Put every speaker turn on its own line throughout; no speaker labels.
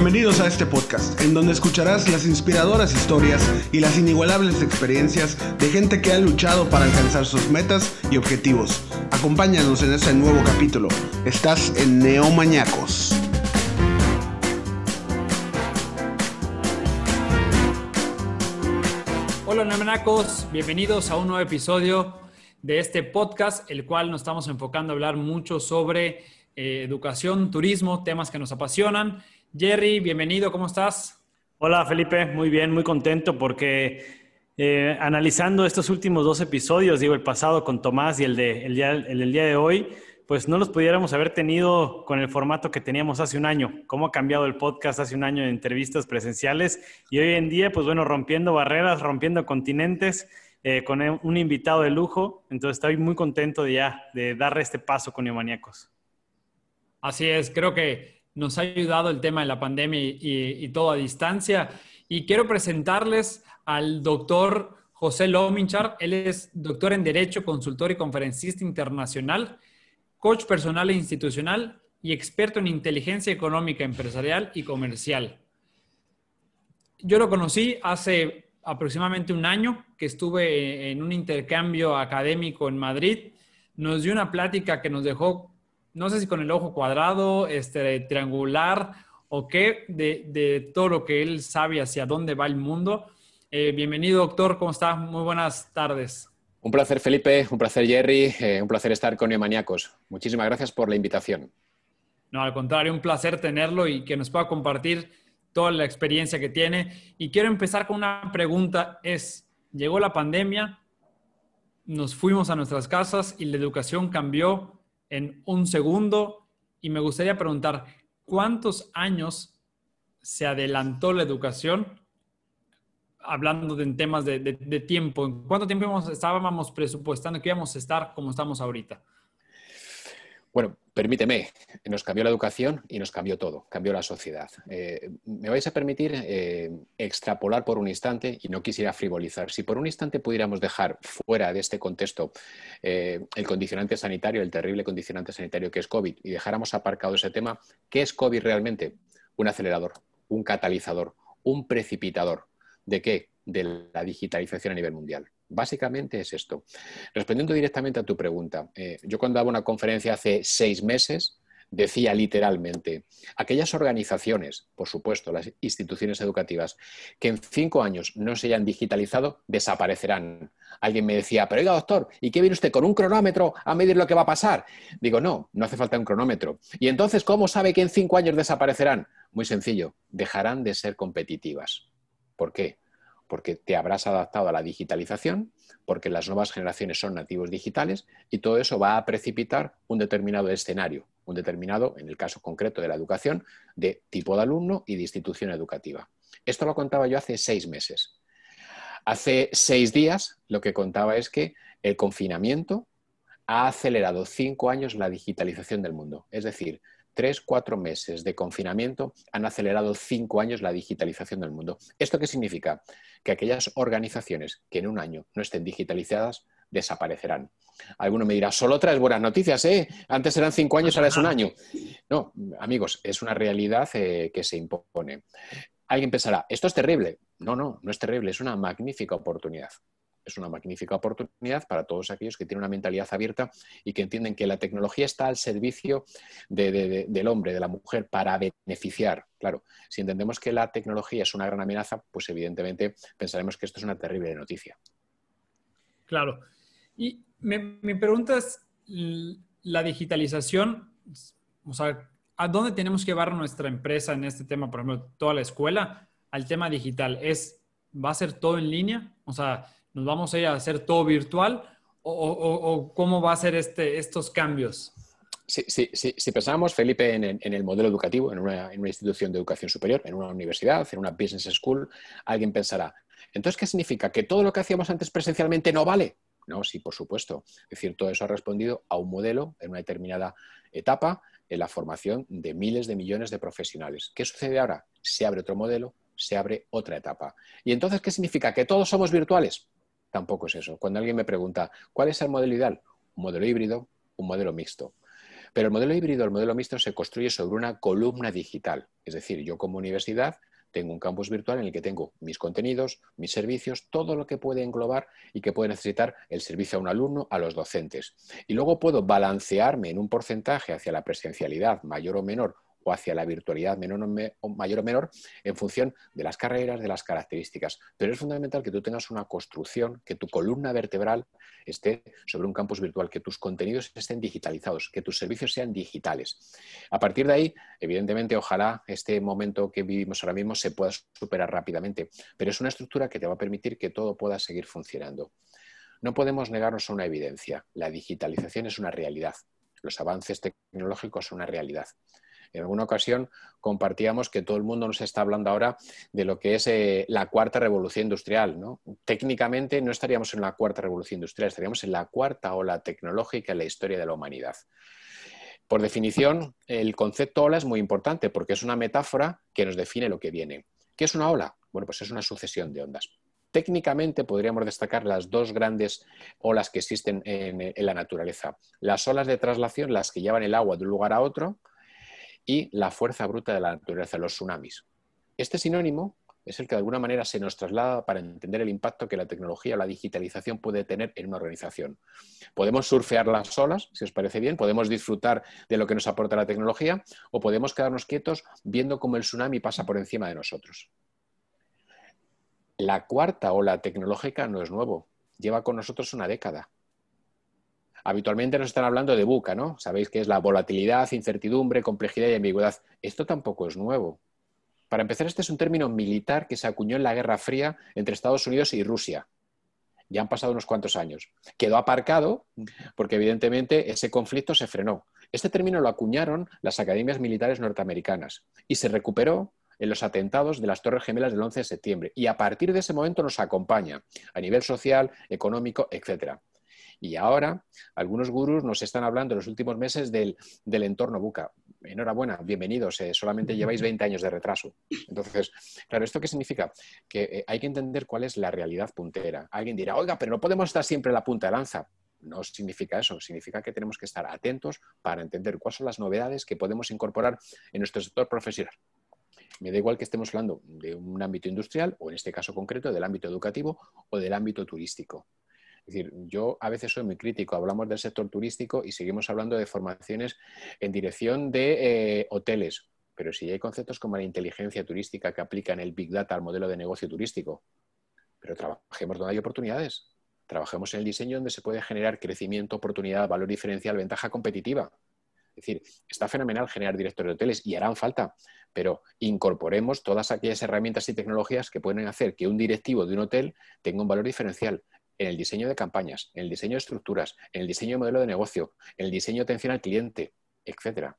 Bienvenidos a este podcast, en donde escucharás las inspiradoras historias y las inigualables experiencias de gente que ha luchado para alcanzar sus metas y objetivos. Acompáñanos en este nuevo capítulo. Estás en Neomañacos.
Hola Neomañacos, bienvenidos a un nuevo episodio de este podcast, el cual nos estamos enfocando a hablar mucho sobre eh, educación, turismo, temas que nos apasionan. Jerry, bienvenido, ¿cómo estás?
Hola Felipe, muy bien, muy contento porque eh, analizando estos últimos dos episodios, digo, el pasado con Tomás y el, de, el, día, el del día de hoy, pues no los pudiéramos haber tenido con el formato que teníamos hace un año. Cómo ha cambiado el podcast hace un año en entrevistas presenciales y hoy en día, pues bueno, rompiendo barreras, rompiendo continentes, eh, con un invitado de lujo. Entonces estoy muy contento de ya de darle este paso con Neomaníacos.
Así es, creo que nos ha ayudado el tema de la pandemia y, todo a distancia. Y quiero presentarles al doctor José Lominchar. Él es doctor en Derecho, consultor y conferencista internacional, coach personal e institucional y experto en inteligencia económica, empresarial y comercial. Yo lo conocí hace aproximadamente un año que estuve en un intercambio académico en Madrid. Nos dio una plática que nos dejó no sé si con el ojo cuadrado, este, triangular o qué, de, todo lo que él sabe hacia dónde va el mundo. Eh, bienvenido, doctor, ¿cómo está? Muy buenas tardes.
Un placer, Felipe, un placer, Jerry, eh, un placer estar con Neomaniacos. Muchísimas gracias por la invitación.
No, al contrario, un placer tenerlo y que nos pueda compartir toda la experiencia que tiene. Y quiero empezar con una pregunta, es, llegó la pandemia, nos fuimos a nuestras casas y la educación cambió en un segundo y me gustaría preguntar, ¿cuántos años se adelantó la educación hablando de, en temas de, tiempo? ¿En cuánto tiempo estábamos presupuestando que íbamos a estar como estamos ahorita?
Bueno, permíteme, nos cambió la educación y nos cambió todo, cambió la sociedad. Eh, me vais a permitir eh, extrapolar por un instante y no quisiera frivolizar. Si por un instante pudiéramos dejar fuera de este contexto eh, el condicionante sanitario, el terrible condicionante sanitario que es COVID, y dejáramos aparcado ese tema, ¿qué es COVID realmente? Un acelerador, un catalizador, un precipitador. ¿De qué? De la digitalización a nivel mundial. Básicamente es esto. Respondiendo directamente a tu pregunta, eh, yo cuando daba una conferencia hace seis meses, decía literalmente, aquellas organizaciones, por supuesto, las instituciones educativas, que en cinco años no se hayan digitalizado, desaparecerán. Alguien me decía, pero oiga, doctor, ¿y qué viene usted con un cronómetro a medir lo que va a pasar? Digo, no, no hace falta un cronómetro. ¿Y entonces cómo sabe que en cinco años desaparecerán? Muy sencillo, dejarán de ser competitivas. ¿Por qué? Porque te habrás adaptado a la digitalización, porque las nuevas generaciones son nativos digitales y todo eso va a precipitar un determinado escenario, un determinado, en el caso concreto de la educación, de tipo de alumno y de institución educativa. Esto lo contaba yo hace seis meses. Hace seis días lo que contaba es que el confinamiento ha acelerado cinco años la digitalización del mundo. Es decir, tres, cuatro meses de confinamiento han acelerado cinco años la digitalización del mundo. ¿Esto qué significa? Que aquellas organizaciones que en un año no estén digitalizadas desaparecerán. Alguno me dirá, solo traes buenas noticias, ¿eh? Antes eran cinco años, ahora es un año. No, amigos, es una realidad eh, que se impone. Alguien pensará, esto es terrible. No, no, no es terrible, es una magnífica oportunidad es una magnífica oportunidad para todos aquellos que tienen una mentalidad abierta y que entienden que la tecnología está al servicio del hombre, de la mujer, para beneficiar. Claro, si entendemos que la tecnología es una gran amenaza, pues evidentemente pensaremos que esto es una terrible noticia.
Claro. Y mi pregunta es, la digitalización, o sea, ¿a dónde tenemos que llevar nuestra empresa en este tema? Por ejemplo, toda la escuela, al tema digital. ¿Es, ¿Va a ser todo en línea? O sea, ¿Nos vamos a ir a hacer todo virtual o, cómo va a ser este, estos cambios?
si pensamos, Felipe, en, el modelo educativo, en una, institución de educación superior, en una universidad, en una business school, alguien pensará, entonces, ¿qué significa? ¿Que todo lo que hacíamos antes presencialmente no vale? No, sí, por supuesto. Es decir, todo eso ha respondido a un modelo en una determinada etapa en la formación de miles de millones de profesionales. ¿Qué sucede ahora? Se abre otro modelo, se abre otra etapa. ¿Y entonces qué significa? ¿Que todos somos virtuales? Tampoco es eso. Cuando alguien me pregunta, ¿cuál es el modelo ideal? Un modelo híbrido, un modelo mixto. Pero el modelo híbrido, el modelo mixto, se construye sobre una columna digital. Es decir, yo como universidad tengo un campus virtual en el que tengo mis contenidos, mis servicios, todo lo que puede englobar y que puede necesitar el servicio a un alumno, a los docentes. Y luego puedo balancearme en un porcentaje hacia la presencialidad mayor o menor hacia la virtualidad menor o mayor o menor en función de las carreras, de las características. Pero es fundamental que tú tengas una construcción, que tu columna vertebral esté sobre un campus virtual, que tus contenidos estén digitalizados, que tus servicios sean digitales. A partir de ahí, evidentemente, ojalá este momento que vivimos ahora mismo se pueda superar rápidamente, pero es una estructura que te va a permitir que todo pueda seguir funcionando. No podemos negarnos a una evidencia. La digitalización es una realidad. Los avances tecnológicos son una realidad. En alguna ocasión compartíamos que todo el mundo nos está hablando ahora de lo que es eh, la cuarta revolución industrial. Técnicamente no estaríamos en la cuarta revolución industrial, estaríamos en la cuarta ola tecnológica en la historia de la humanidad. Por definición, el concepto ola es muy importante porque es una metáfora que nos define lo que viene. ¿Qué es una ola? Bueno, pues es una sucesión de ondas. Técnicamente podríamos destacar las dos grandes olas que existen en, la naturaleza. Las olas de traslación, las que llevan el agua de un lugar a otro, y la fuerza bruta de la naturaleza, los tsunamis. Este sinónimo es el que de alguna manera se nos traslada para entender el impacto que la tecnología o la digitalización puede tener en una organización. Podemos surfear las olas, si os parece bien, podemos disfrutar de lo que nos aporta la tecnología o podemos quedarnos quietos viendo cómo el tsunami pasa por encima de nosotros. La cuarta ola tecnológica no es nuevo, lleva con nosotros una década. Habitualmente nos están hablando de buca, ¿no? Sabéis que es la volatilidad, incertidumbre, complejidad y ambigüedad. Esto tampoco es nuevo. Para empezar, este es un término militar que se acuñó en la Guerra Fría entre Estados Unidos y Rusia. Ya han pasado unos cuantos años. Quedó aparcado porque evidentemente ese conflicto se frenó. Este término lo acuñaron las academias militares norteamericanas y se recuperó en los atentados de las Torres Gemelas del 11 de septiembre. Y a partir de ese momento nos acompaña a nivel social, económico, etcétera. Y ahora algunos gurús nos están hablando en los últimos meses del, entorno buca. Enhorabuena, bienvenidos, eh, solamente lleváis 20 años de retraso. Entonces, claro, ¿esto qué significa? Que eh, hay que entender cuál es la realidad puntera. Alguien dirá, oiga, pero no podemos estar siempre en la punta de lanza. No significa eso, significa que tenemos que estar atentos para entender cuáles son las novedades que podemos incorporar en nuestro sector profesional. Me da igual que estemos hablando de un ámbito industrial o en este caso concreto del ámbito educativo o del ámbito turístico. Es decir, yo a veces soy muy crítico, hablamos del sector turístico y seguimos hablando de formaciones en dirección de eh, hoteles, pero si hay conceptos como la inteligencia turística que aplican el Big Data al modelo de negocio turístico, pero trabajemos donde hay oportunidades, trabajemos en el diseño donde se puede generar crecimiento, oportunidad, valor diferencial, ventaja competitiva. Es decir, está fenomenal generar directores de hoteles y harán falta, pero incorporemos todas aquellas herramientas y tecnologías que pueden hacer que un directivo de un hotel tenga un valor diferencial en el diseño de campañas, en el diseño de estructuras, en el diseño de modelo de negocio, en el diseño de atención al cliente, etc.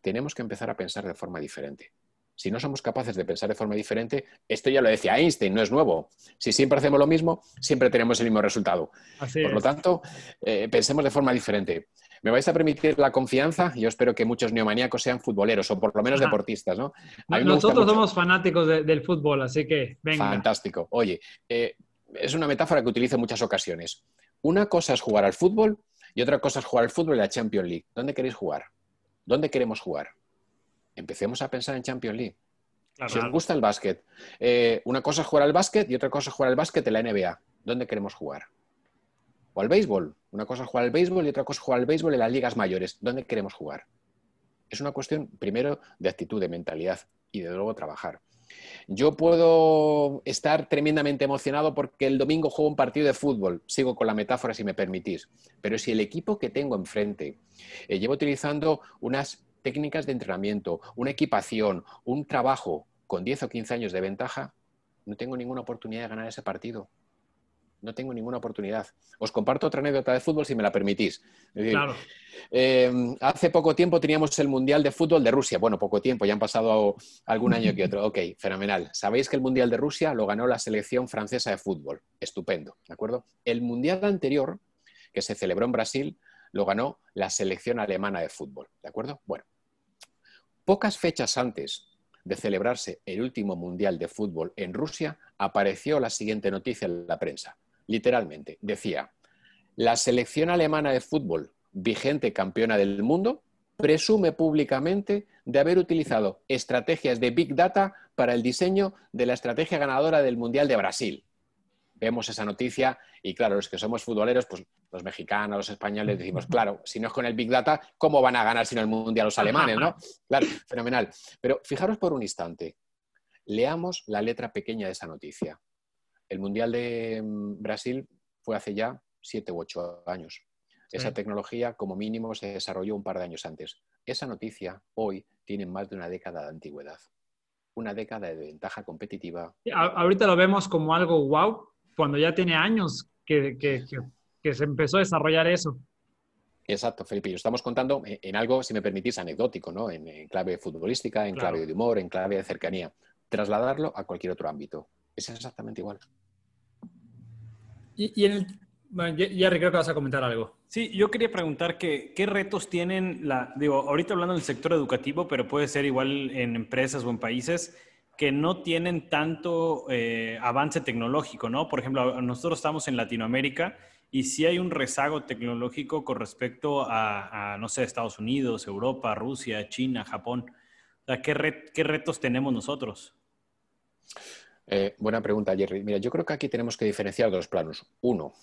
Tenemos que empezar a pensar de forma diferente. Si no somos capaces de pensar de forma diferente, esto ya lo decía Einstein, no es nuevo. Si siempre hacemos lo mismo, siempre tenemos el mismo resultado. Por lo tanto, eh, pensemos de forma diferente. ¿Me vais a permitir la confianza? Yo espero que muchos neomaníacos sean futboleros o por lo menos deportistas, ¿no?
Nosotros somos fanáticos del fútbol, así que venga.
Fantástico. Oye, eh, es una metáfora que utilizo en muchas ocasiones. Una cosa es jugar al fútbol y otra cosa es jugar al fútbol y la Champions League. ¿Dónde queréis jugar? ¿Dónde queremos jugar? Empecemos a pensar en Champions League. si os gusta el básquet, eh, una cosa es jugar al básquet y otra cosa es jugar al básquet en la NBA. ¿Dónde queremos jugar? O al béisbol. Una cosa es jugar al béisbol y otra cosa es jugar al béisbol en las ligas mayores. ¿Dónde queremos jugar? Es una cuestión, primero, de actitud, de mentalidad y de luego trabajar. Yo puedo estar tremendamente emocionado porque el domingo juego un partido de fútbol, sigo con la metáfora si me permitís, pero si el equipo que tengo enfrente eh, lleva utilizando unas técnicas de entrenamiento, una equipación, un trabajo con 10 o 15 años de ventaja, no tengo ninguna oportunidad de ganar ese partido no tengo ninguna oportunidad. Os comparto otra anécdota de fútbol si me la permitís. Em, hace poco tiempo teníamos el Mundial de Fútbol de Rusia. Bueno, poco tiempo, ya han pasado algún año que otro. Ok, fenomenal. Sabéis que el Mundial de Rusia lo ganó la selección francesa de fútbol. Estupendo, ¿de acuerdo? El Mundial anterior, que se celebró en Brasil, lo ganó la selección alemana de fútbol. ¿De acuerdo? Bueno, pocas fechas antes de celebrarse el último Mundial de Fútbol en Rusia, apareció la siguiente noticia en la prensa literalmente. Decía, la selección alemana de fútbol, vigente campeona del mundo, presume públicamente de haber utilizado estrategias de Big Data para el diseño de la estrategia ganadora del Mundial de Brasil. Vemos esa noticia y claro, los que somos futboleros, pues los mexicanos, los españoles, decimos, claro, si no es con el Big Data, ¿cómo van a ganar si no el Mundial los alemanes, no? Claro, fenomenal. Pero fijaros por un instante, leamos la letra pequeña de esa noticia. El Mundial de mm, Brasil fue hace ya siete u ocho años. Esa tecnología, como mínimo, se desarrolló un par de años antes. Esa noticia hoy tiene más de una década de antigüedad. Una década de ventaja competitiva.
ahorita lo vemos como algo wow, cuando ya tiene años que, se empezó a desarrollar eso.
Exacto, Felipe. Y estamos contando en algo, si me permitís, anecdótico, ¿no? En, clave futbolística, en clave de humor, en clave de cercanía. Trasladarlo a cualquier otro ámbito. Es exactamente igual.
Y, en el... Bueno, Jerry, creo que vas a comentar algo.
Sí, yo quería preguntar que, qué retos tienen, la, digo, ahorita hablando del sector educativo, pero puede ser igual en empresas o en países que no tienen tanto eh, avance tecnológico, ¿no? Por ejemplo, nosotros estamos en Latinoamérica y sí hay un rezago tecnológico con respecto a, no sé, Estados Unidos, Europa, Rusia, China, Japón. O sea, ¿qué, qué retos tenemos nosotros?
Eh, buena pregunta, Jerry. Mira, yo creo que aquí tenemos que diferenciar dos planos. Uno,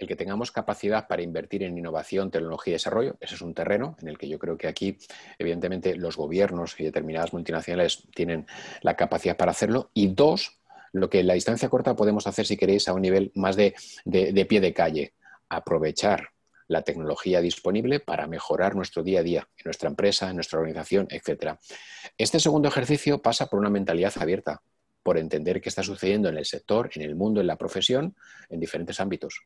el que tengamos capacidad para invertir en innovación, tecnología y desarrollo. Ese es un terreno en el que yo creo que aquí, evidentemente, los gobiernos y determinadas multinacionales tienen la capacidad para hacerlo. Y dos, lo que en la distancia corta podemos hacer, si queréis, a un nivel más de, de pie de calle, aprovechar la tecnología disponible para mejorar nuestro día a día, en nuestra empresa, en nuestra organización, etc. Este segundo ejercicio pasa por una mentalidad abierta, por entender qué está sucediendo en el sector, en el mundo, en la profesión, en diferentes ámbitos.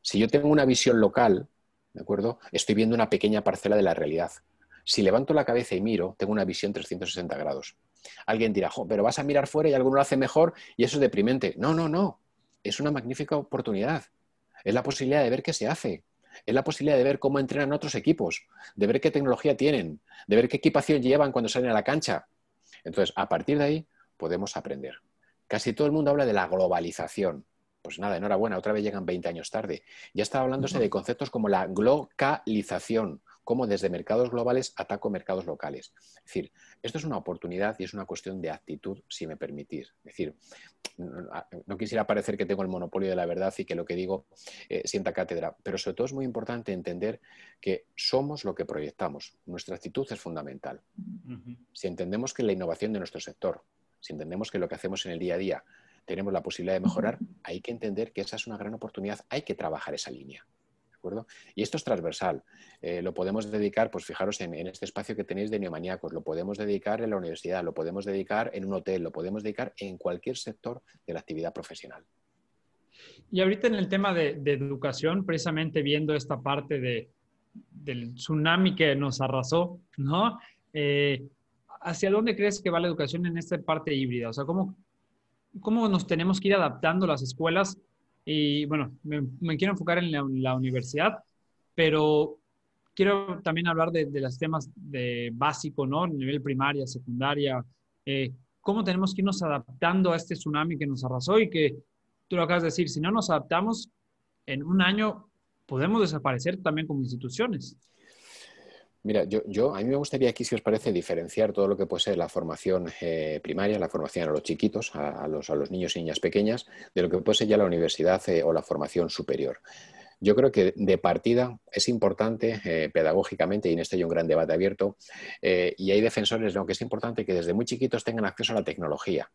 Si yo tengo una visión local, ¿de acuerdo? Estoy viendo una pequeña parcela de la realidad. Si levanto la cabeza y miro, tengo una visión 360 grados. Alguien dirá, pero vas a mirar fuera y alguno lo hace mejor y eso es deprimente. No, no, no. Es una magnífica oportunidad. Es la posibilidad de ver qué se hace. Es la posibilidad de ver cómo entrenan otros equipos, de ver qué tecnología tienen, de ver qué equipación llevan cuando salen a la cancha. Entonces, a partir de ahí, podemos aprender. Casi todo el mundo habla de la globalización. Pues nada, enhorabuena, otra vez llegan 20 años tarde. Ya está hablándose de conceptos como la globalización, como desde mercados globales ataco mercados locales. Es decir, esto es una oportunidad y es una cuestión de actitud, si me permitís. Es decir, no quisiera parecer que tengo el monopolio de la verdad y que lo que digo eh, sienta cátedra, pero sobre todo es muy importante entender que somos lo que proyectamos. Nuestra actitud es fundamental. Si entendemos que la innovación de nuestro sector, si entendemos que lo que hacemos en el día a día tenemos la posibilidad de mejorar, hay que entender que esa es una gran oportunidad, hay que trabajar esa línea. ¿de acuerdo? Y esto es transversal. Eh, lo podemos dedicar, pues fijaros en, este espacio que tenéis de neomaníacos, lo podemos dedicar en la universidad, lo podemos dedicar en un hotel, lo podemos dedicar en cualquier sector de la actividad profesional.
Y ahorita en el tema de, educación, precisamente viendo esta parte de, del tsunami que nos arrasó, ¿no? Eh, ¿hacia dónde crees que va la educación en esta parte híbrida? O sea, ¿cómo, cómo nos tenemos que ir adaptando las escuelas? Y bueno, me, quiero enfocar en la, universidad, pero quiero también hablar de, los temas de básico, ¿no? Nivel primaria, secundaria. Eh, ¿Cómo tenemos que irnos adaptando a este tsunami que nos arrasó y que tú lo acabas de decir, si no nos adaptamos, en un año podemos desaparecer también como instituciones?
Mira, yo, a mí me gustaría aquí, si os parece, diferenciar todo lo que puede ser la formación eh, primaria, la formación a los chiquitos, a, los, a, los, niños y niñas pequeñas, de lo que puede ser ya la universidad eh, o la formación superior. Yo creo que de partida es importante eh, pedagógicamente, y en esto hay un gran debate abierto, eh, y hay defensores de lo que es importante que desde muy chiquitos tengan acceso a la tecnología.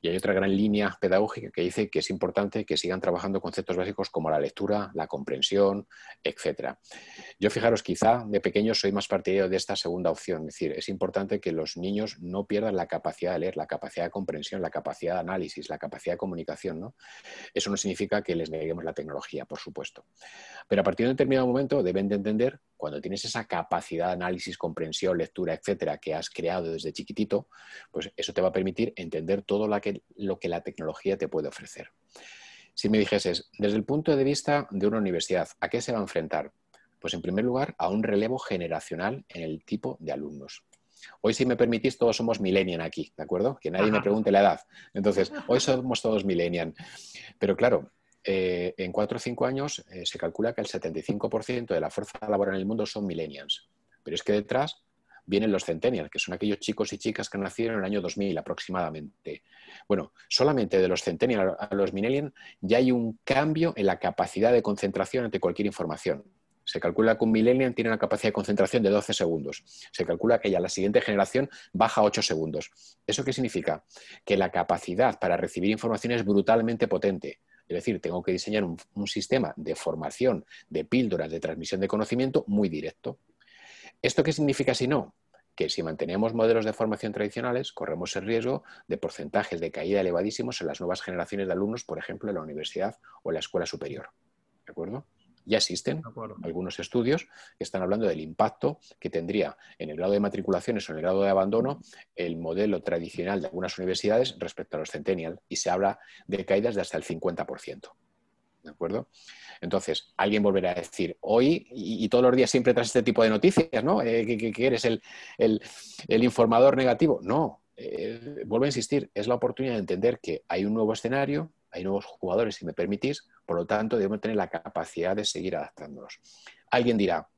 Y hay otra gran línea pedagógica que dice que es importante que sigan trabajando conceptos básicos como la lectura, la comprensión, etc. Yo fijaros, quizá de pequeño soy más partidario de esta segunda opción, es decir, es importante que los niños no pierdan la capacidad de leer, la capacidad de comprensión, la capacidad de análisis, la capacidad de comunicación. ¿no? Eso no significa que les neguemos la tecnología, por supuesto. Pero a partir de un determinado momento deben de entender, cuando tienes esa capacidad de análisis, comprensión, lectura, etcétera, que has creado desde chiquitito, pues eso te va a permitir entender todo lo que, lo que la tecnología te puede ofrecer. Si me dijeses, desde el punto de vista de una universidad, ¿a qué se va a enfrentar? Pues en primer lugar, a un relevo generacional en el tipo de alumnos. Hoy, si me permitís, todos somos millennial aquí, ¿de acuerdo? Que nadie me pregunte la edad. Entonces, hoy somos todos millennial. Pero claro, eh, en cuatro o cinco años eh, se calcula que el 75% de la fuerza laboral en el mundo son millennials. Pero es que detrás vienen los centennials, que son aquellos chicos y chicas que nacido en el año 2000 aproximadamente. Bueno, solamente de los centennials a los millennials ya hay un cambio en la capacidad de concentración ante cualquier información. Se calcula que un millennial tiene una capacidad de concentración de 12 segundos. Se calcula que ya la siguiente generación baja a 8 segundos. ¿Eso qué significa? Que la capacidad para recibir información es brutalmente potente. Es decir, tengo que diseñar un, sistema de formación, de píldoras, de transmisión de conocimiento muy directo. ¿Esto qué significa si no? Que si mantenemos modelos de formación tradicionales, corremos el riesgo de porcentajes de caída elevadísimos en las nuevas generaciones de alumnos, por ejemplo, en la universidad o en la escuela superior. ¿De acuerdo? Ya existen algunos estudios que están hablando del impacto que tendría en el grado de matriculaciones o en el grado de abandono el modelo tradicional de algunas universidades respecto a los centennial y se habla de caídas de hasta el 50%. ¿De acuerdo? Entonces, alguien volverá a decir, hoy y, todos los días siempre tras este tipo de noticias, ¿no? Eh, que, eres el, informador negativo. No, eh, vuelvo a insistir, es la oportunidad de entender que hay un nuevo escenario, hay nuevos jugadores, si me permitís, por lo tanto debemos tener la capacidad de seguir adaptándonos. Alguien dirá,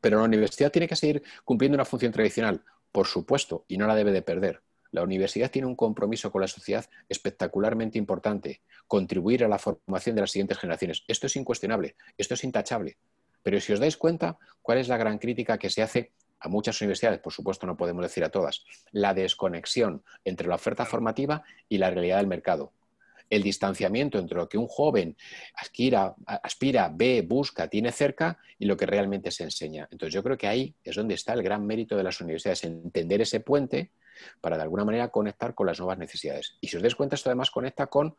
pero la universidad tiene que seguir cumpliendo una función tradicional. Por supuesto, y no la debe de perder. La universidad tiene un compromiso con la sociedad espectacularmente importante, contribuir a la formación de las siguientes generaciones. Esto es incuestionable, esto es intachable. Pero si os dais cuenta, ¿cuál es la gran crítica que se hace a muchas universidades? Por supuesto, no podemos decir a todas. La desconexión entre la oferta formativa y la realidad del mercado. El distanciamiento entre lo que un joven aspira, ve, busca, tiene cerca y lo que realmente se enseña. Entonces yo creo que ahí es donde está el gran mérito de las universidades, entender ese puente para de alguna manera conectar con las nuevas necesidades. Y si os dais cuenta, esto además conecta con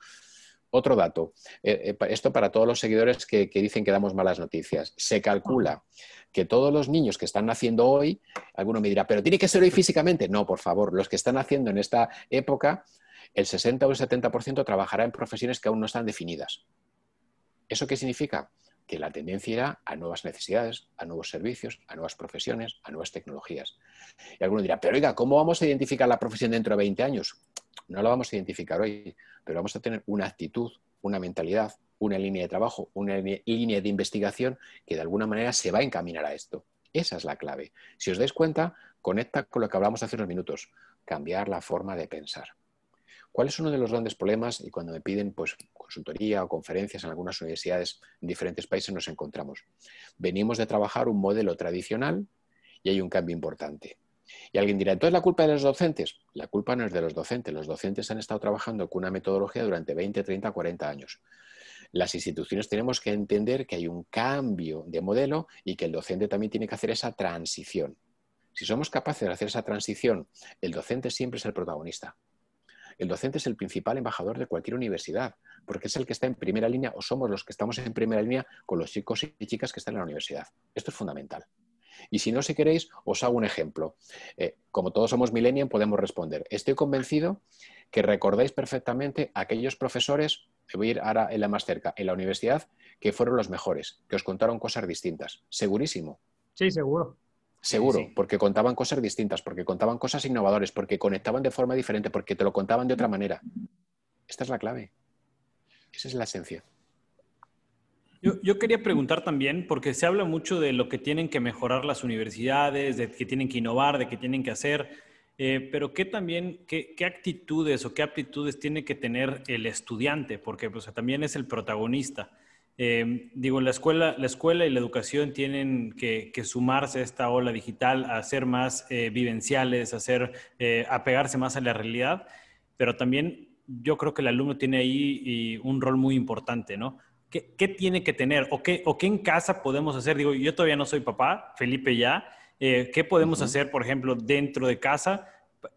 otro dato. Eh, eh, esto para todos los seguidores que, dicen que damos malas noticias. Se calcula que todos los niños que están naciendo hoy, alguno me dirá, pero tiene que ser hoy físicamente. No, por favor, los que están naciendo en esta época, el 60 o el 70% trabajará en profesiones que aún no están definidas. ¿Eso qué significa? que la tendencia irá a nuevas necesidades, a nuevos servicios, a nuevas profesiones, a nuevas tecnologías. Y alguno dirá, pero oiga, ¿cómo vamos a identificar la profesión dentro de 20 años? No la vamos a identificar hoy, pero vamos a tener una actitud, una mentalidad, una línea de trabajo, una línea de investigación que de alguna manera se va a encaminar a esto. Esa es la clave. Si os dais cuenta, conecta con lo que hablamos hace unos minutos, cambiar la forma de pensar. ¿Cuál es uno de los grandes problemas? Y cuando me piden pues, consultoría o conferencias en algunas universidades en diferentes países nos encontramos. Venimos de trabajar un modelo tradicional y hay un cambio importante. Y alguien dirá, ¿entonces la culpa de los docentes? La culpa no es de los docentes. Los docentes han estado trabajando con una metodología durante 20, 30, 40 años. Las instituciones tenemos que entender que hay un cambio de modelo y que el docente también tiene que hacer esa transición. Si somos capaces de hacer esa transición, el docente siempre es el protagonista. El docente es el principal embajador de cualquier universidad, porque es el que está en primera línea o somos los que estamos en primera línea con los chicos y chicas que están en la universidad. Esto es fundamental. Y si no, si queréis, os hago un ejemplo. Eh, como todos somos millennials, podemos responder. Estoy convencido que recordáis perfectamente a aquellos profesores, voy a ir ahora en la más cerca, en la universidad, que fueron los mejores, que os contaron cosas distintas. Segurísimo.
Sí, seguro.
Seguro, porque contaban cosas distintas, porque contaban cosas innovadoras, porque conectaban de forma diferente, porque te lo contaban de otra manera. Esta es la clave. Esa es la esencia.
Yo, quería preguntar también, porque se habla mucho de lo que tienen que mejorar las universidades, de que tienen que innovar, de que tienen que hacer, eh, pero ¿qué también, qué, actitudes o qué aptitudes tiene que tener el estudiante? Porque pues, también es el protagonista. Eh, digo, la escuela, la escuela y la educación tienen que, sumarse a esta ola digital, a ser más eh, vivenciales, a, ser, eh, a pegarse más a la realidad, pero también yo creo que el alumno tiene ahí un rol muy importante, ¿no? ¿Qué, ¿Qué, tiene que tener o qué, o qué en casa podemos hacer? Digo, yo todavía no soy papá, Felipe ya. ¿Qué podemos hacer, por ejemplo, dentro de casa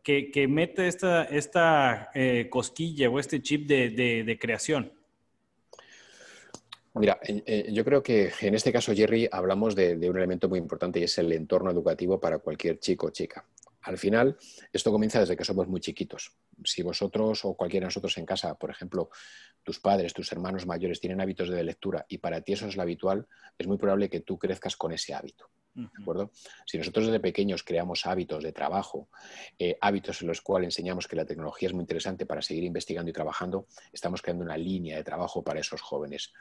que, que mete esta, esta cosquilla o este chip de, de, de creación?
Mira, yo creo que en este caso, Jerry, hablamos de, un elemento muy importante y es el entorno educativo para cualquier chico o chica. Al final, esto comienza desde que somos muy chiquitos. Si vosotros o cualquiera de nosotros en casa, por ejemplo, tus padres, tus hermanos mayores tienen hábitos de lectura y para ti eso es lo habitual, es muy probable que tú crezcas con ese hábito. ¿De acuerdo? Si nosotros desde pequeños creamos hábitos de trabajo, eh, hábitos en los cuales enseñamos que la tecnología es muy interesante para seguir investigando y trabajando, estamos creando una línea de trabajo para esos jóvenes.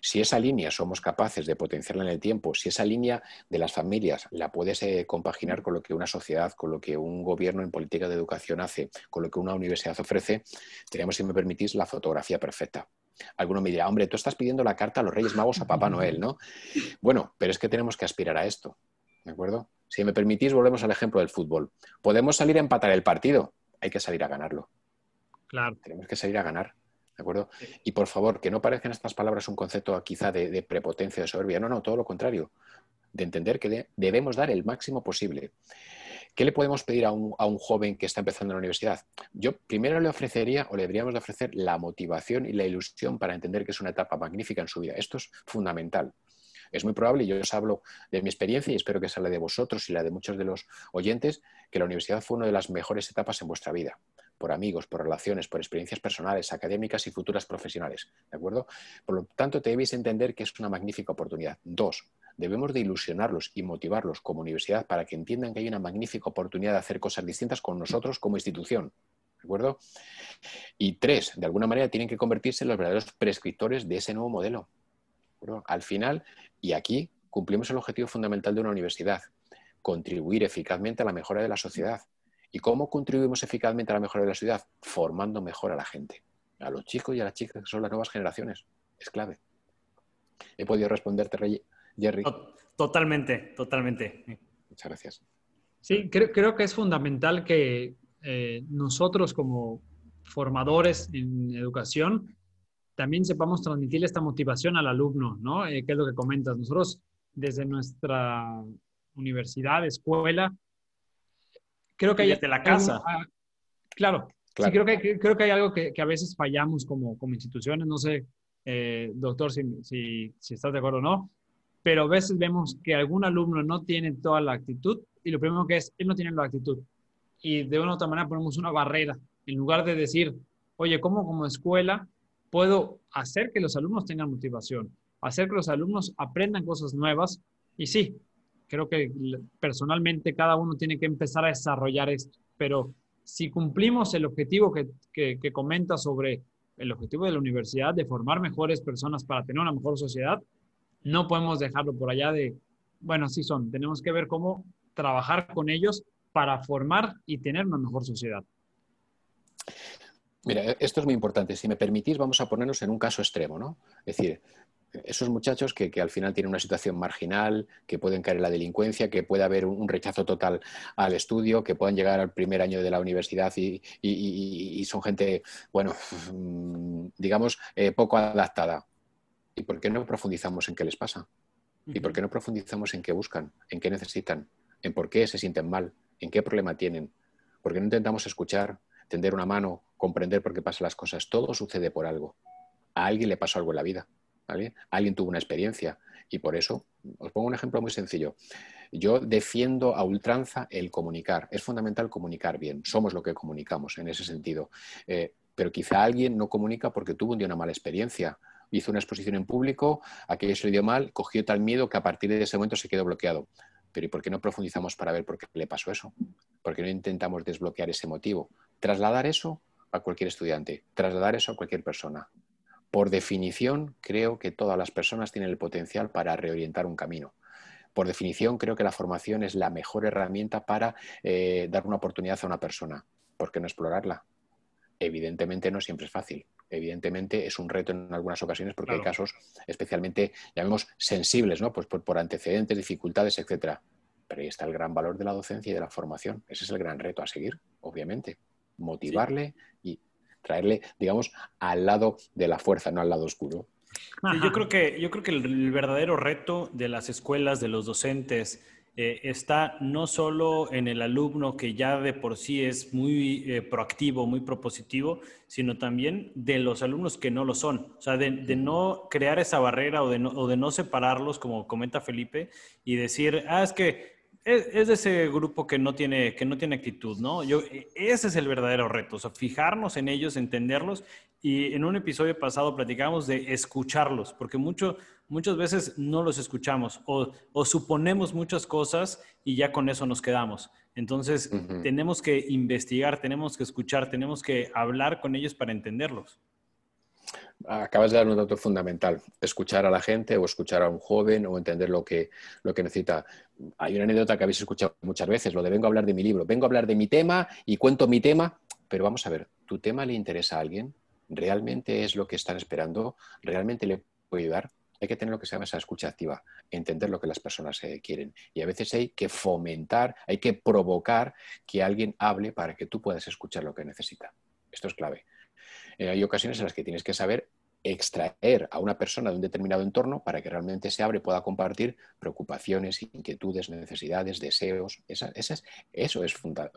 Si esa línea somos capaces de potenciarla en el tiempo, si esa línea de las familias la puedes eh, compaginar con lo que una sociedad, con lo que un gobierno en política de educación hace, con lo que una universidad ofrece, tenemos, si me permitís, la fotografía perfecta. Alguno me dirá, hombre, tú estás pidiendo la carta a los Reyes Magos a Papá Noel, ¿no? Bueno, pero es que tenemos que aspirar a esto, ¿de acuerdo? Si me permitís, volvemos al ejemplo del fútbol. Podemos salir a empatar el partido, hay que salir a ganarlo.
Claro.
Tenemos que salir a ganar, ¿de acuerdo? Y por favor, que no parezcan estas palabras un concepto quizá de, de prepotencia, de soberbia. No, no, todo lo contrario. De entender que debemos dar el máximo posible. ¿Qué le podemos pedir a un, joven que está empezando en la universidad? Yo primero le ofrecería o le deberíamos de ofrecer la motivación y la ilusión para entender que es una etapa magnífica en su vida. Esto es fundamental. Es muy probable, y yo os hablo de mi experiencia y espero que sea la de vosotros y la de muchos de los oyentes, que la universidad fue una de las mejores etapas en vuestra vida, por amigos, por relaciones, por experiencias personales, académicas y futuras profesionales. ¿De acuerdo? Por lo tanto, debéis entender que es una magnífica oportunidad. Dos, debemos de ilusionarlos y motivarlos como universidad para que entiendan que hay una magnífica oportunidad de hacer cosas distintas con nosotros como institución. ¿De acuerdo? Y tres, de alguna manera tienen que convertirse en los verdaderos prescriptores de ese nuevo modelo. Al final, y aquí cumplimos el objetivo fundamental de una universidad, contribuir eficazmente a la mejora de la sociedad. ¿Y cómo contribuimos eficazmente a la mejora de la sociedad? Formando mejor a la gente, a los chicos y a las chicas que son las nuevas generaciones. Es clave. He podido responderte, Rey, Jerry.
Totalmente, totalmente.
Muchas gracias.
Sí, creo, que es fundamental que eh, nosotros como formadores en educación también sepamos transmitir esta motivación al alumno, ¿no? Eh, ¿Qué es lo que comentas? Nosotros desde nuestra universidad, escuela, creo que
hay... Desde la casa.
Ah, claro, Sí, creo que, creo que hay algo que, a veces fallamos como, como instituciones, no sé, eh, doctor, si, si, si, estás de acuerdo o no, pero a veces vemos que algún alumno no tiene toda la actitud y lo primero que es, él no tiene la actitud. Y de una u otra manera ponemos una barrera en lugar de decir, oye, ¿cómo como escuela puedo hacer que los alumnos tengan motivación? Hacer que los alumnos aprendan cosas nuevas. Y sí, creo que personalmente cada uno tiene que empezar a desarrollar esto. Pero si cumplimos el objetivo que, que, que comenta sobre el objetivo de la universidad de formar mejores personas para tener una mejor sociedad, no podemos dejarlo por allá de, bueno, sí son, tenemos que ver cómo trabajar con ellos para formar y tener una mejor sociedad.
Mira, e-, esto es muy importante. Si me permitís, vamos a ponernos en un caso extremo, ¿no? Es decir, esos muchachos que, al final tienen una situación marginal, que pueden caer en la delincuencia, que puede haber un, rechazo total al estudio, que puedan llegar al primer año de la universidad y, son gente, bueno, digamos, eh, poco adaptada. ¿Y por qué no profundizamos en qué les pasa? ¿Y por qué no profundizamos en qué buscan, en qué necesitan, en por qué se sienten mal, en qué problema tienen? ¿Por qué no intentamos escuchar, tender una mano, comprender por qué pasan las cosas? Todo sucede por algo. A alguien le pasó algo en la vida. Alguien tuvo una experiencia. Y por eso, os pongo un ejemplo muy sencillo. Yo defiendo a ultranza el comunicar. Es fundamental comunicar bien. Somos lo que comunicamos en ese sentido. Eh, pero quizá alguien no comunica porque tuvo un día una mala experiencia hizo una exposición en público, aquello se le dio mal, cogió tal miedo que a partir de ese momento se quedó bloqueado. Pero ¿y por qué no profundizamos para ver por qué le pasó eso? ¿Por qué no intentamos desbloquear ese motivo? Trasladar eso a cualquier estudiante, trasladar eso a cualquier persona. Por definición, creo que todas las personas tienen el potencial para reorientar un camino. Por definición, creo que la formación es la mejor herramienta para eh, dar una oportunidad a una persona. ¿Por qué no explorarla? Evidentemente no siempre es fácil evidentemente es un reto en algunas ocasiones porque hay casos especialmente, llamemos, sensibles, ¿no? Pues por, antecedentes, dificultades, etcétera. Pero ahí está el gran valor de la docencia y de la formación. Ese es el gran reto a seguir, obviamente. Motivarle y traerle, digamos, al lado de la fuerza, no al lado oscuro.
yo creo que, yo creo que el verdadero reto de las escuelas, de los docentes, eh, está no solo en el alumno que ya de por sí es muy eh, proactivo, muy propositivo, sino también de los alumnos que no lo son. O sea, de, no crear esa barrera o de no, o de no separarlos, como comenta Felipe, y decir, ah, es que es, de ese grupo que no tiene, que no tiene actitud, ¿no? Yo, e, ese es el verdadero reto, o sea, fijarnos en ellos, entenderlos. Y en un episodio pasado platicábamos de escucharlos, porque mucho, muchas veces no los escuchamos o, o, suponemos muchas cosas y ya con eso nos quedamos. Entonces, tenemos que investigar, tenemos que escuchar, tenemos que hablar con ellos para entenderlos.
Acabas de dar un dato fundamental, escuchar a la gente o escuchar a un joven o entender lo que, lo que necesita. Hay una anécdota que habéis escuchado muchas veces, lo de vengo a hablar de mi libro, vengo a hablar de mi tema y cuento mi tema, pero vamos a ver, ¿tu tema le interesa a alguien? ¿Realmente es lo que están esperando? ¿Realmente le puede ayudar? Hay que tener lo que se llama esa escucha activa, entender lo que las personas eh, quieren. Y a veces hay que fomentar, hay que provocar que alguien hable para que tú puedas escuchar lo que necesita. Esto es clave. Eh, hay ocasiones en las que tienes que saber extraer a una persona de un determinado entorno para que realmente se abre y pueda compartir preocupaciones, inquietudes, necesidades, deseos. eso es,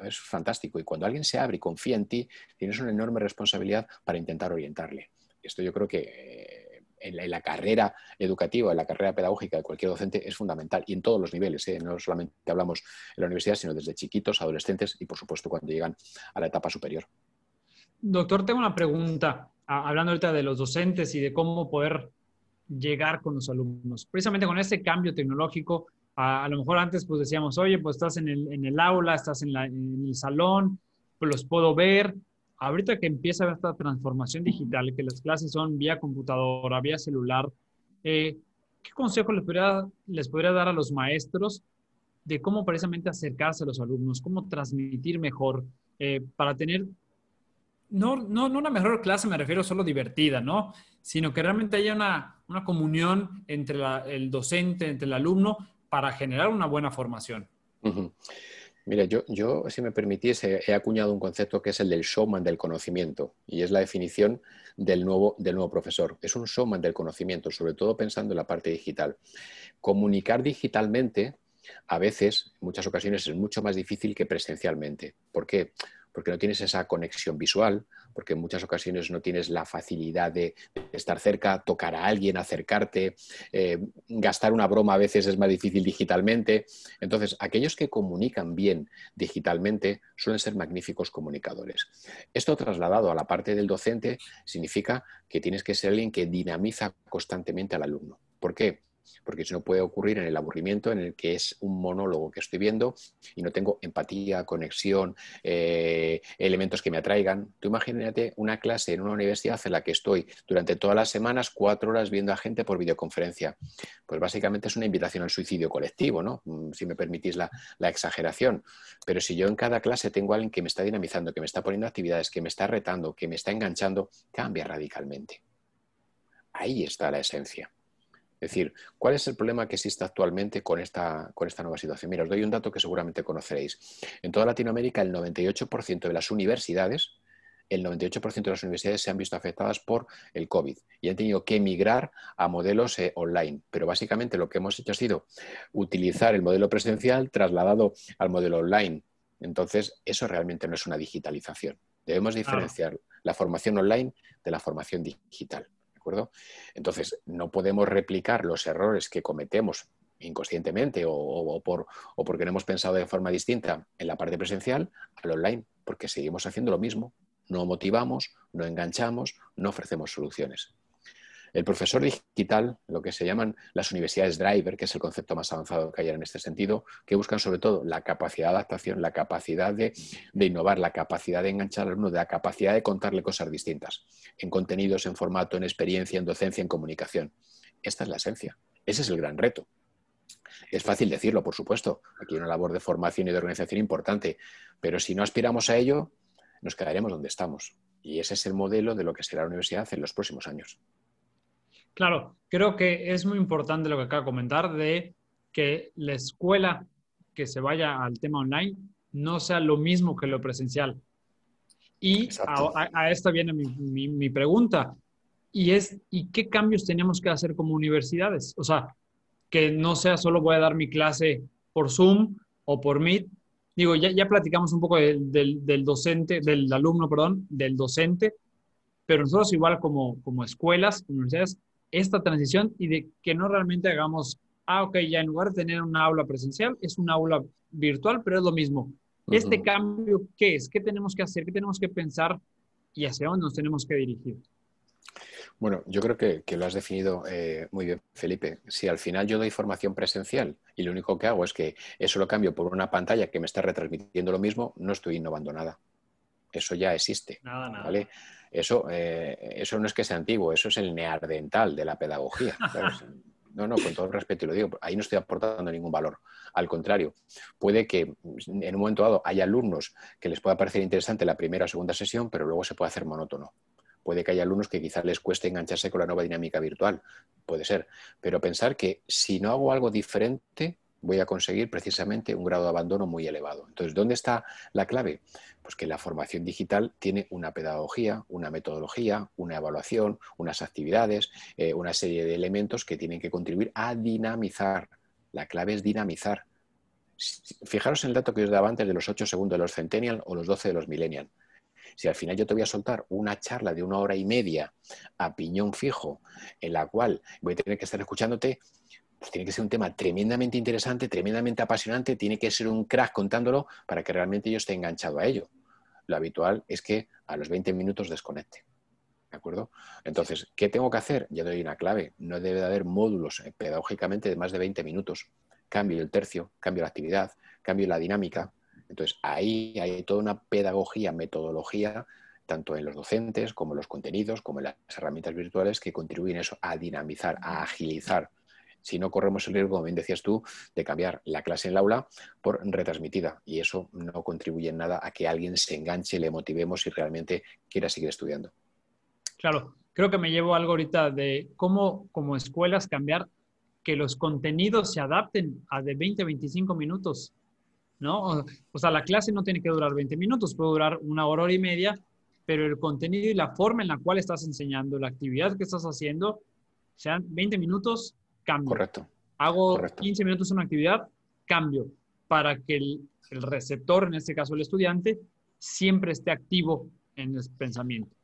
es fantástico. Y cuando alguien se abre y confía en ti, tienes una enorme responsabilidad para intentar orientarle. Esto yo creo que eh, en la, carrera educativa, en la carrera pedagógica de cualquier docente es fundamental y en todos los niveles. ¿eh? No solamente hablamos en la universidad, sino desde chiquitos, adolescentes y, por supuesto, cuando llegan a la etapa superior.
Doctor, tengo una pregunta, hablando ahorita de los docentes y de cómo poder llegar con los alumnos. Precisamente con este cambio tecnológico, a, lo mejor antes pues decíamos, oye, pues estás en el, aula, estás en, el salón, pues los puedo ver. Ahorita que empieza esta transformación digital, que las clases son vía computadora, vía celular, eh, ¿qué consejo les podría, les podría dar a los maestros de cómo precisamente acercarse a los alumnos, cómo transmitir mejor eh, para tener no, no, no una mejor clase, me refiero solo divertida, ¿no? Sino que realmente haya una, una comunión entre el docente, entre el alumno, para generar una buena formación.
Mira, yo, yo, si me permitiese, he acuñado un concepto que es el del showman del conocimiento, y es la definición del nuevo, del nuevo profesor. Es un showman del conocimiento, sobre todo pensando en la parte digital. Comunicar digitalmente, a veces, en muchas ocasiones, es mucho más difícil que presencialmente. ¿Por qué? Porque no tienes esa conexión visual, porque en muchas ocasiones no tienes la facilidad de estar cerca, tocar a alguien, acercarte, eh, gastar una broma a veces es más difícil digitalmente. Entonces, aquellos que comunican bien digitalmente suelen ser magníficos comunicadores. Esto trasladado a la parte del docente significa que tienes que ser alguien que dinamiza constantemente al alumno. ¿Por qué? Porque si no puede ocurrir en el aburrimiento en el que es un monólogo que estoy viendo y no tengo empatía, conexión, eh, elementos que me atraigan. Tú imagínate una clase en una universidad en la que estoy durante todas las semanas cuatro horas viendo a gente por videoconferencia. Pues básicamente es una invitación al suicidio colectivo, ¿no? Mm, si me permitís la, la exageración. Pero si yo en cada clase tengo a alguien que me está dinamizando, que me está poniendo actividades, que me está retando, que me está enganchando, cambia radicalmente. Ahí está la esencia. Es decir, ¿cuál es el problema que existe actualmente con esta, con esta nueva situación? Mira, os doy un dato que seguramente conoceréis. En toda Latinoamérica, el 98% de las universidades, el 98% de las universidades se han visto afectadas por el COVID y han tenido que migrar a modelos eh, online. Pero básicamente lo que hemos hecho ha sido utilizar el modelo presencial trasladado al modelo online. Entonces, eso realmente no es una digitalización. Debemos diferenciar la formación online de la formación digital acuerdo? Entonces, no podemos replicar los errores que cometemos inconscientemente o, por, o porque no hemos pensado de forma distinta en la parte presencial al online, porque seguimos haciendo lo mismo. No motivamos, no enganchamos, no ofrecemos soluciones. El profesor digital, lo que se llaman las universidades driver, que es el concepto más avanzado que hay en este sentido, que buscan sobre todo la capacidad de adaptación, la capacidad de, innovar, la capacidad de enganchar al alumno, la capacidad de contarle cosas distintas, en contenidos, en formato, en experiencia, en docencia, en comunicación. Esta es la esencia. Ese es el gran reto. Es fácil decirlo, por supuesto. Aquí hay una labor de formación y de organización importante, pero si no aspiramos a ello, nos quedaremos donde estamos. Y ese es el modelo de lo que será la universidad en los próximos años.
Claro, creo que es muy importante lo que acaba de comentar de que la escuela que se vaya al tema online no sea lo mismo que lo presencial. Y a, esto viene mi, pregunta. Y es, ¿y qué cambios tenemos que hacer como universidades? O sea, que no sea solo voy a dar mi clase por Zoom o por Meet. Digo, ya, ya platicamos un poco del, del, docente, del alumno, perdón, del docente, pero nosotros igual como, como escuelas, universidades, esta transición y de que no realmente hagamos ah, ok, ya en lugar de tener una aula presencial, es una aula virtual, pero es lo mismo. Este cambio, ¿qué es? ¿Qué tenemos que hacer? ¿Qué tenemos que pensar? ¿Y hacia dónde nos tenemos que dirigir?
Bueno, yo creo que, lo has definido eh, muy bien, Felipe. Si al final yo doy formación presencial y lo único que hago es que eso lo cambio por una pantalla que me está retransmitiendo lo mismo, no estoy innovando nada. Eso ya existe. Nada, nada. ¿vale? Eso, eh, eso no es que sea antiguo, eso es el neardental de la pedagogía. No, no, con todo el respeto y lo digo, ahí no estoy aportando ningún valor. Al contrario, puede que en un momento dado haya alumnos que les pueda parecer interesante la primera o segunda sesión, pero luego se puede hacer monótono. Puede que haya alumnos que quizás les cueste engancharse con la nueva dinámica virtual, puede ser. Pero pensar que si no hago algo diferente, voy a conseguir precisamente un grado de abandono muy elevado. Entonces, ¿dónde está la clave? Pues que la formación digital tiene una pedagogía, una metodología, una evaluación, unas actividades, eh, una serie de elementos que tienen que contribuir a dinamizar. La clave es dinamizar. Fijaros en el dato que os daba antes de los 8 segundos de los Centennial o los 12 de los Millennial. Si al final yo te voy a soltar una charla de una hora y media a piñón fijo, en la cual voy a tener que estar escuchándote, pues tiene que ser un tema tremendamente interesante, tremendamente apasionante, tiene que ser un crack contándolo para que realmente yo esté enganchado a ello. Lo habitual es que a los 20 minutos desconecte. ¿De acuerdo? Entonces, ¿qué tengo que hacer? Ya doy una clave. No debe de haber módulos eh, pedagógicamente de más de 20 minutos. Cambio el tercio, cambio la actividad, cambio la dinámica, entonces, ahí hay toda una pedagogía, metodología, tanto en los docentes como en los contenidos, como en las herramientas virtuales, que contribuyen eso a dinamizar, a agilizar. Si no corremos el riesgo, como bien decías tú, de cambiar la clase en el aula por retransmitida. Y eso no contribuye en nada a que alguien se enganche, le motivemos y realmente quiera seguir estudiando.
Claro, creo que me llevo algo ahorita de cómo como escuelas cambiar que los contenidos se adapten a de 20 a 25 minutos. ¿no? O sea, la clase no tiene que durar 20 minutos, puede durar una hora, hora y media, pero el contenido y la forma en la cual estás enseñando, la actividad que estás haciendo, sean 20 minutos, cambio.
Correcto.
Hago 15 minutos una actividad, cambio, para que el, el receptor, en este caso el estudiante, siempre esté activo en el pensamiento.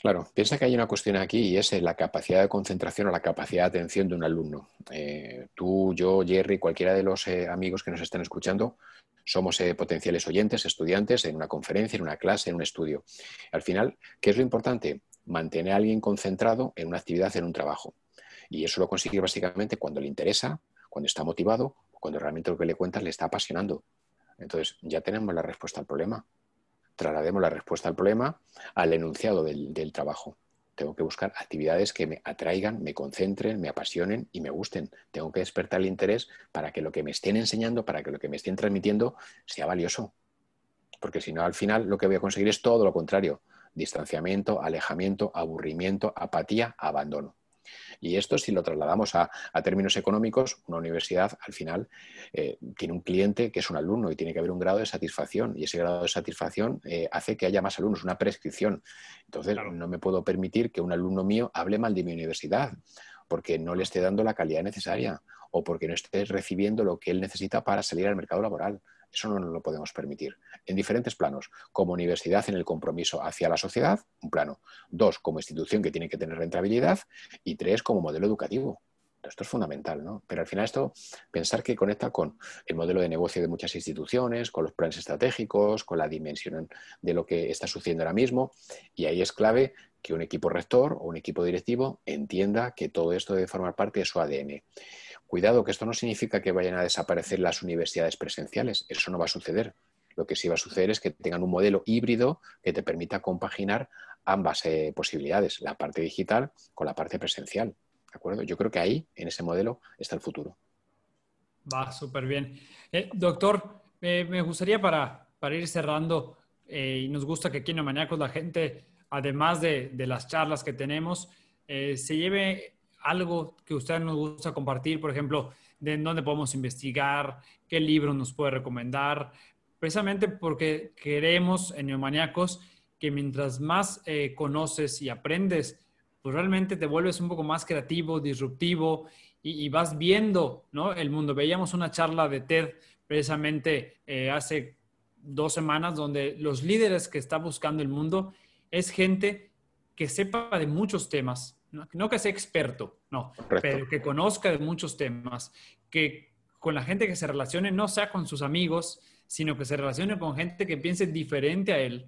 Claro, piensa que hay una cuestión aquí y es la capacidad de concentración o la capacidad de atención de un alumno. Eh, tú, yo, Jerry, cualquiera de los eh, amigos que nos estén escuchando, somos eh, potenciales oyentes, estudiantes en una conferencia, en una clase, en un estudio. Al final, ¿qué es lo importante? Mantener a alguien concentrado en una actividad, en un trabajo. Y eso lo consigue básicamente cuando le interesa, cuando está motivado, cuando realmente lo que le cuentas le está apasionando. Entonces, ya tenemos la respuesta al problema. Traslademos la respuesta al problema al enunciado del trabajo. Tengo que buscar actividades que me atraigan, me concentren, me apasionen y me gusten. Tengo que despertar el interés para que lo que me estén enseñando, para que lo que me estén transmitiendo sea valioso. Porque si no, al final lo que voy a conseguir es todo lo contrario. Distanciamiento, alejamiento, aburrimiento, apatía, abandono. Y esto, si lo trasladamos a, términos económicos, una universidad al final eh, tiene un cliente que es un alumno y tiene que haber un grado de satisfacción. Y ese grado de satisfacción eh, hace que haya más alumnos, una prescripción. Entonces, no me puedo permitir que un alumno mío hable mal de mi universidad porque no le esté dando la calidad necesaria o porque no esté recibiendo lo que él necesita para salir al mercado laboral. Eso no nos lo podemos permitir. En diferentes planos. Como universidad en el compromiso hacia la sociedad, un plano. Dos, como institución que tiene que tener rentabilidad. Y tres, como modelo educativo. Esto es fundamental, ¿no? Pero al final esto, pensar que conecta con el modelo de negocio de muchas instituciones, con los planes estratégicos, con la dimensión de lo que está sucediendo ahora mismo. Y ahí es clave que un equipo rector o un equipo directivo entienda que todo esto debe formar parte de su ADN. Cuidado, que esto no significa que vayan a desaparecer las universidades presenciales. Eso no va a suceder. Lo que sí va a suceder es que tengan un modelo híbrido que te permita compaginar ambas eh, posibilidades, la parte digital con la parte presencial. ¿De acuerdo? Yo creo que ahí, en ese modelo, está el futuro.
Va, súper bien. Eh, doctor, me gustaría para, para ir cerrando, eh, y nos gusta que aquí en Maníacos la gente, además de, de, las charlas que tenemos, se lleve algo que usted nos gusta compartir, por ejemplo, de dónde podemos investigar, qué libro nos puede recomendar, precisamente porque queremos en Neomaniacos que mientras más eh, conoces y aprendes, pues realmente te vuelves un poco más creativo, disruptivo y, vas viendo ¿no? el mundo. Veíamos una charla de TED precisamente eh, hace dos semanas donde los líderes que está buscando el mundo es gente que sepa de muchos temas, no, que sea experto, no, pero que conozca de muchos temas, que con la gente que se relacione no sea con sus amigos, sino que se relacione con gente que piense diferente a él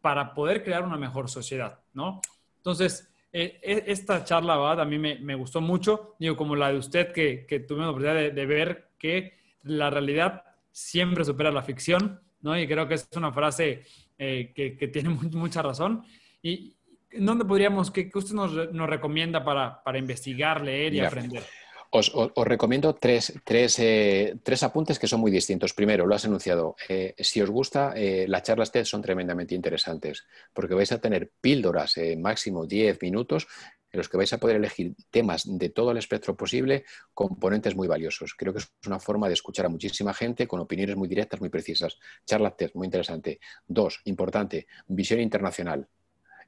para poder crear una mejor sociedad, ¿no? Entonces, eh, e, esta charla ¿va? a mí me, gustó mucho, digo, como la de usted, que, que tuve la oportunidad de, ver que la realidad siempre supera la ficción, ¿no? Y creo que es una frase eh, que, que, tiene mucha razón. ¿Y dónde podríamos, qué, usted nos, nos, recomienda para, para investigar, leer y aprender?
Os, recomiendo tres, eh, tres, apuntes que son muy distintos. Primero, lo has anunciado. Eh, si os gusta, eh, las charlas TED son tremendamente interesantes porque vais a tener píldoras, máximo 10 minutos, en los que vais a poder elegir temas de todo el espectro posible, componentes muy valiosos. Creo que es una forma de escuchar a muchísima gente con opiniones muy directas, muy precisas. Charlas TED, muy interesante. Dos, importante, visión internacional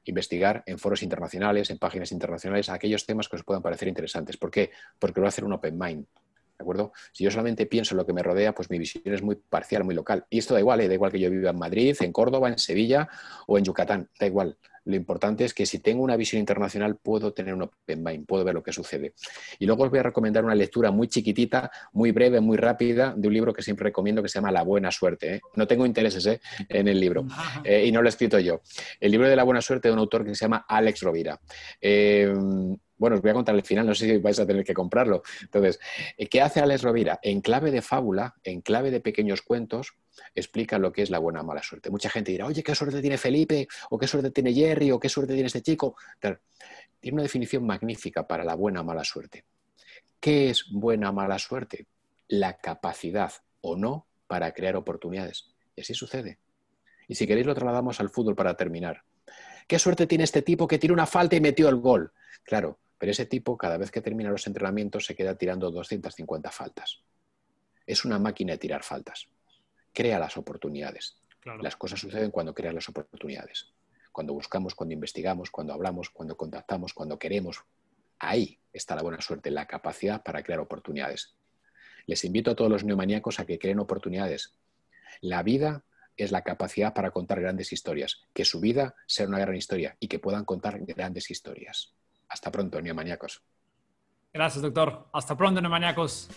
investigar en foros internacionales, en páginas internacionales, aquellos temas que os puedan parecer interesantes. ¿Por qué? Porque lo va a hacer un open mind. ¿De acuerdo? Si yo solamente pienso en lo que me rodea, pues mi visión es muy parcial, muy local. Y esto da igual, ¿eh? da igual que yo viva en Madrid, en Córdoba, en Sevilla o en Yucatán, da igual. Lo importante es que si tengo una visión internacional puedo tener un open mind, puedo ver lo que sucede. Y luego os voy a recomendar una lectura muy chiquitita, muy breve, muy rápida, de un libro que siempre recomiendo que se llama La Buena Suerte. ¿eh? No tengo intereses ¿eh? en el libro y no lo he escrito yo. El libro de La Buena Suerte de un autor que se llama Alex Rovira. Bueno, os voy a contar el final, no sé si vais a tener que comprarlo. Entonces, ¿qué hace Alex Rovira? En clave de fábula, en clave de pequeños cuentos, explica lo que es la buena o mala suerte. Mucha gente dirá, oye, qué suerte tiene Felipe, o qué suerte tiene Jerry, o qué suerte tiene este chico. Tiene una definición magnífica para la buena o mala suerte. ¿Qué es buena o mala suerte? La capacidad o no para crear oportunidades. Y así sucede. Y si queréis lo trasladamos al fútbol para terminar. ¿Qué suerte tiene este tipo que tiene una falta y metió el gol? Claro, pero ese tipo cada vez que termina los entrenamientos se queda tirando 250 faltas. Es una máquina de tirar faltas crea las oportunidades. Las cosas suceden cuando creas las oportunidades. Cuando buscamos, cuando investigamos, cuando hablamos, cuando contactamos, cuando queremos. Ahí está la buena suerte, la capacidad para crear oportunidades. Les invito a todos los neomaníacos a que creen oportunidades. La vida es la capacidad para contar grandes historias. Que su vida sea una gran historia y que puedan contar grandes historias. Hasta pronto, neomaníacos.
Gracias, doctor. Hasta pronto, neomaníacos.